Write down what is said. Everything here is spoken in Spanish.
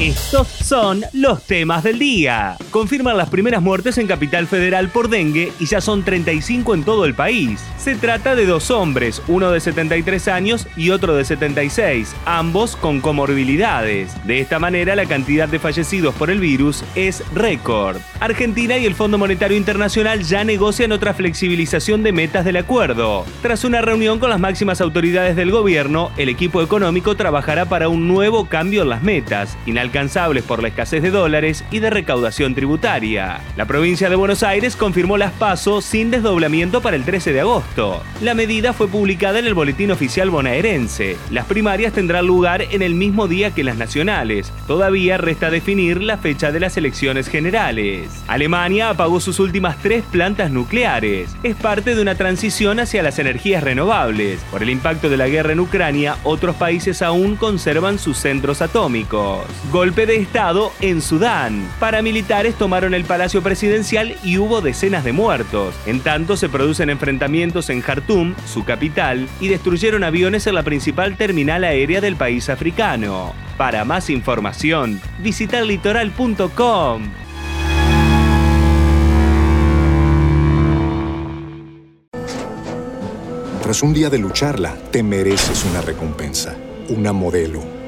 Estos son los temas del día. Confirman las primeras muertes en Capital Federal por dengue y ya son 35 en todo el país. Se trata de dos hombres, uno de 73 años y otro de 76, ambos con comorbilidades. De esta manera, la cantidad de fallecidos por el virus es récord. Argentina y el Fondo Monetario Internacional ya negocian otra flexibilización de metas del acuerdo. Tras una reunión con las máximas autoridades del gobierno, el equipo económico trabajará para un nuevo cambio en las metas por la escasez de dólares y de recaudación tributaria. La provincia de Buenos Aires confirmó las pasos sin desdoblamiento para el 13 de agosto. La medida fue publicada en el Boletín Oficial Bonaerense. Las primarias tendrán lugar en el mismo día que las nacionales. Todavía resta definir la fecha de las elecciones generales. Alemania apagó sus últimas tres plantas nucleares. Es parte de una transición hacia las energías renovables. Por el impacto de la guerra en Ucrania, otros países aún conservan sus centros atómicos. Golpe de Estado en Sudán. Paramilitares tomaron el Palacio Presidencial y hubo decenas de muertos. En tanto, se producen enfrentamientos en Jartum, su capital, y destruyeron aviones en la principal terminal aérea del país africano. Para más información, visita litoral.com. Tras un día de lucharla, te mereces una recompensa, una modelo